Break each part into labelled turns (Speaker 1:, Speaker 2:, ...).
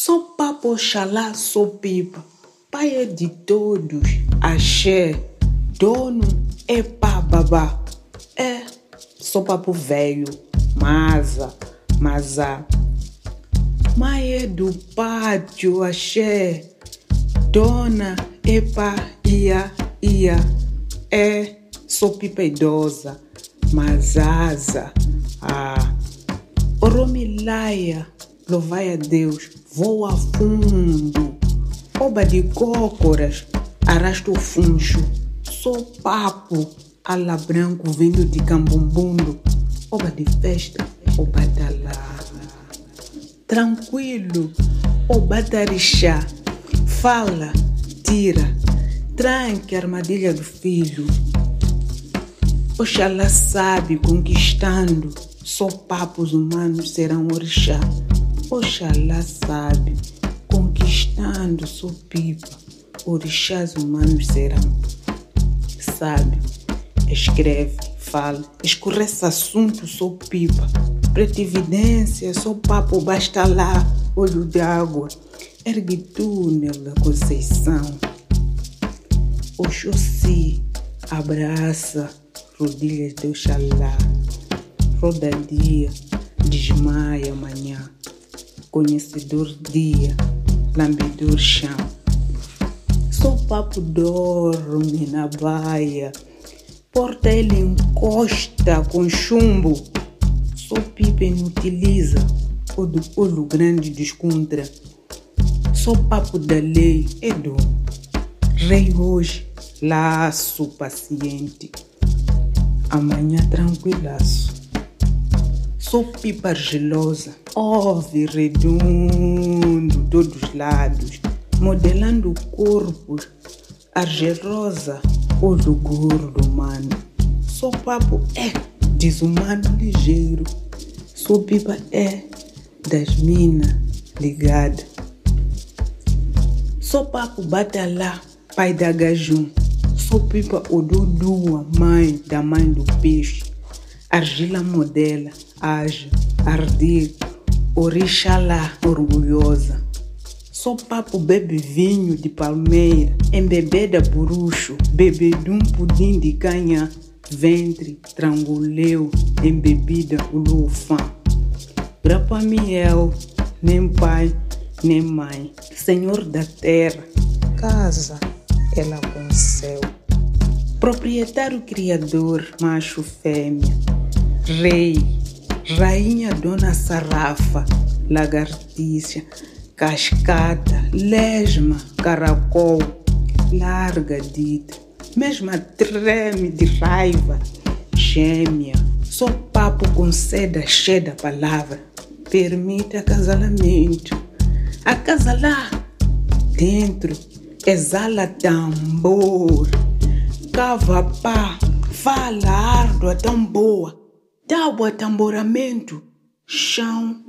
Speaker 1: Sou papo, oxalá, sou pipa. Pai é de todos, axé. Dono é babá. É, sou papo velho, masa, mazá. Mãe é do pátio, axé. Dona é pá, ia, ia. É, sou pipa idosa, mazaza. Ah, Oromilaia, louvai a Deus, voa fundo. Oba de cócoras, arrasta o funcho. Sou papo, ala branco vindo de cambumbundo. Oba de festa, oba da lá. Tranquilo, oba tarixá. Fala, tira, tranque a armadilha do filho. Oxalá sabe conquistando, só papos humanos serão orixá. Oxalá sabe, conquistando, sou pipa, orixás humanos serão. Sabe, escreve, fala, escurece assunto, sou pipa. Pretividência, sou papo, basta lá, olho d'água. Ergue túnel da Conceição. Oxóssi, abraça, rodilhas de Oxalá. Roda dia, desmaia amanhã. Conhecedor dia, lambedor chão. Só papo dorme na baia. Porta ele encosta com chumbo. Só pipa inutiliza. O olho grande descontra. Só papo da lei é dono. Rei hoje, laço paciente. Amanhã tranquilaço. Sou pipa argilosa, ouve redondo, todos os lados, modelando corpos, argelosa, olho gordo humano. Sou papo é desumano ligeiro, sou pipa é das minas ligada. Sou papo bata lá, pai da gajum. Sou pipa o mãe da mãe do peixe. Argila modela, age, ardir, orixalá orgulhosa. Sou papo bebe vinho de palmeira, embebeda burucho, um pudim de canha, ventre, tranguleu, embebida o lufã. Grapa miel, nem pai, nem mãe, senhor da terra, casa, ela com céu. Proprietário criador, macho fêmea, rei, rainha dona sarrafa, lagartixa, cascata, lesma, caracol, larga dita, mesma treme de raiva, gêmea, só papo com seda cheia da palavra, permite acasalamento, acasalar dentro, exala tambor, cava pá, fala árdua tão boa, tábua tamboramento, chão,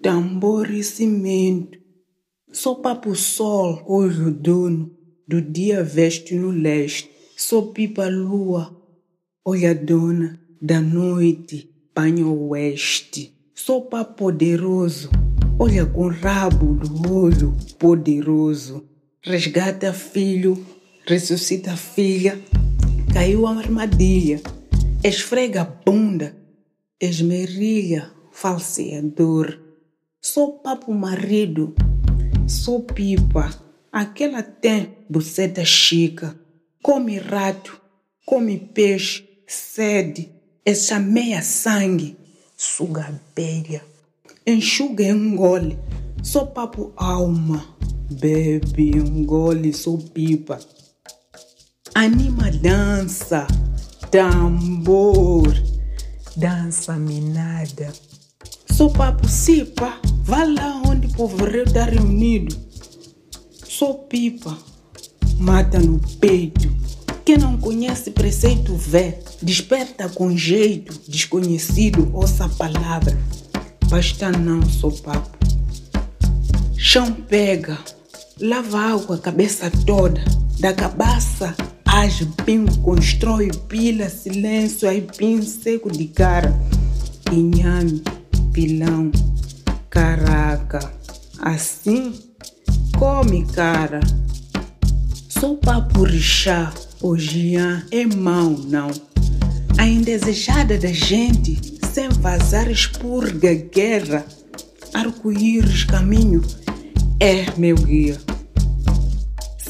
Speaker 1: tambor e cimento. Só papo sol, olho dono, do dia veste no leste, só pipa lua, olha dona, da noite, banho oeste. Só papo poderoso, olha com rabo do olho poderoso. Resgata filho, ressuscita filha, caiu a armadilha, esfrega a bunda, esmerilha, falseador. Sou papo marido, sou pipa, aquela tem buceta chica, come rato, come peixe, sede, chameia sangue, suga abelha, enxuga engole, sou papo alma, bebe, engole, sou pipa. Anima dança, tambor, dança minada. Sou papo sipa, vá lá onde o povo está reunido. Sou pipa, mata no peito. Quem não conhece preceito vê, desperta com jeito, desconhecido, ouça a palavra. Basta não, sou papo. Chão pega, lava água a cabeça toda, da cabaça pingo, constrói pila, silêncio, aipim seco de cara, inhame, pilão, caraca, Assim, come, cara. Só para purixar, hoje é mau, não. A indesejada da gente, sem vazar expurga guerra, arco-íris caminho, é meu guia.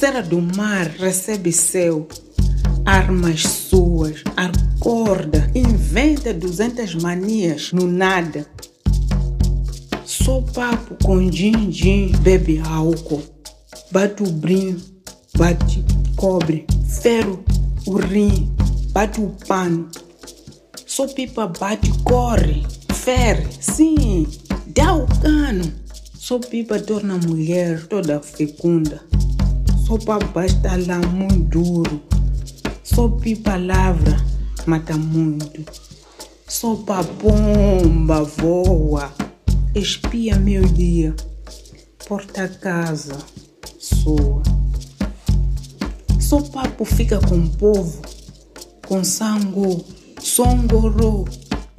Speaker 1: Serra do mar recebe céu, armas suas, acorda, inventa duzentas manias no nada. Só papo com din-din, bebe álcool, bate o brinco, bate cobre, ferro o rim, bate o pano. Só pipa bate, corre, ferre, sim, dá o cano. Só pipa torna a mulher toda fecunda. Só para basta lá muito duro. Só pipa palavra mata muito. Só para bomba voa. Espia meu dia. Porta casa soa. Só papo fica com o povo. Com sangue, songorô.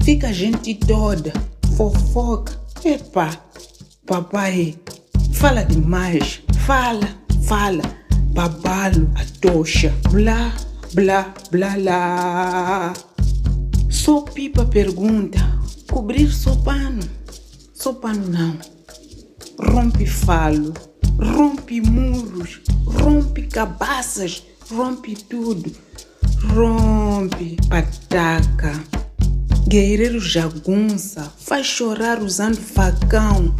Speaker 1: Fica a gente toda. Fofoca. Epa, papai, fala demais. Fala, fala babalo, a tocha, blá, blá, blá, lá. Só pipa pergunta, cobrir só pano, só pano não. Rompe falo, rompe muros, rompe cabaças, rompe tudo, rompe pataca. Guerreiro jagunça, faz chorar usando facão,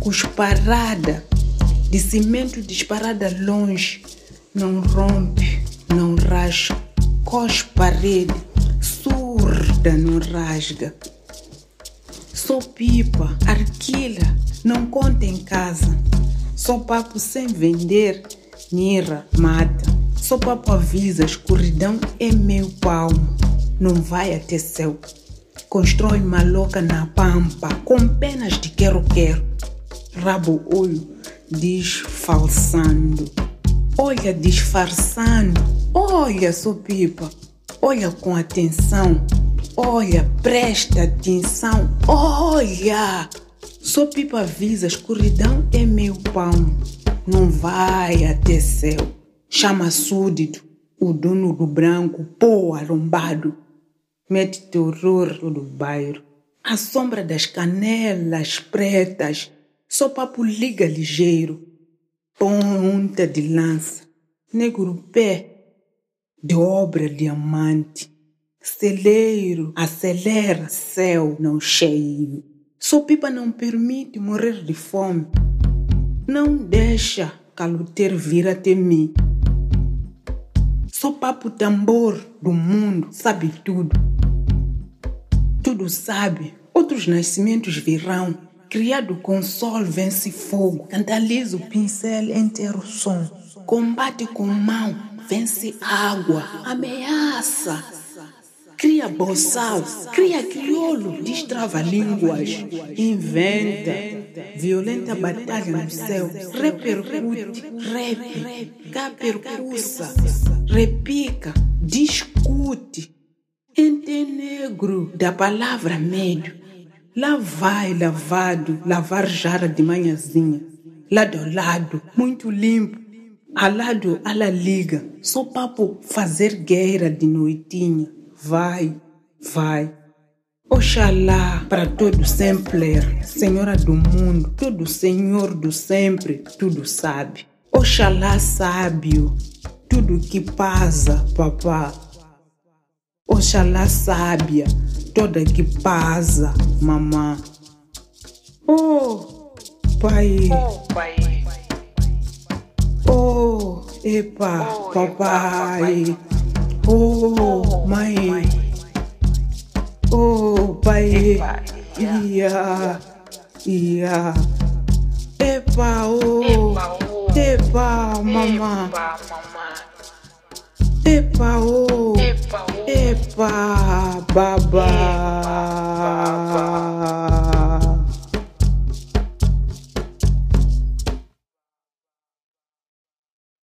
Speaker 1: cusparada, de cimento disparada longe, não rompe, não rasga, cos parede, surda, não rasga. Só pipa, arquila, não conta em casa. Só papo sem vender, nira, mata. Só papo avisa, escuridão é meu palmo, não vai até céu. Constrói maloca na pampa, com penas de quero-quero. Rabo olho, disfarçando. Olha, disfarçando. Olha, Sopipa. Olha com atenção. Olha, presta atenção. Olha. Sopipa avisa, escuridão é meu pão. Não vai até céu. Chama súdito, o dono do branco, pô arrombado. Mete terror todo o bairro. A sombra das canelas pretas só papo liga ligeiro, ponta de lança, negro pé, de obra diamante, celeiro, acelera, céu não cheio. Só pipa não permite morrer de fome, não deixa caloteiro vir até mim. Só papo tambor do mundo, sabe tudo. Tudo sabe, outros nascimentos virão Criado com sol vence fogo, cantaliza o pincel enterra o som, combate com mão, vence água, ameaça. Cria boçal, cria crioulo, destrava línguas, inventa, violenta batalha no céu, repercute, rap, capercussa, repica, discute. Ente negro da palavra médio, Lá vai lavado, lavar jara de manhãzinha. Lado a lado, muito limpo. Ao lado, ela liga. Só papo fazer guerra de noitinha. Vai, vai. Oxalá para todo sempre, Senhora do mundo, todo Senhor do sempre, tudo sabe. Oxalá sábio, tudo que passa, papá. Oxalá sábia, toda que passa, mamã. Oh, pai.
Speaker 2: Oh, pai.
Speaker 1: Oh, epa, oh, papai. Oh, mãe. Oh, pai. Ia, ia. Epa, oh.
Speaker 2: Epa, mamã.
Speaker 1: Epa, oh.
Speaker 2: Epa, oh.
Speaker 1: Epa, baba.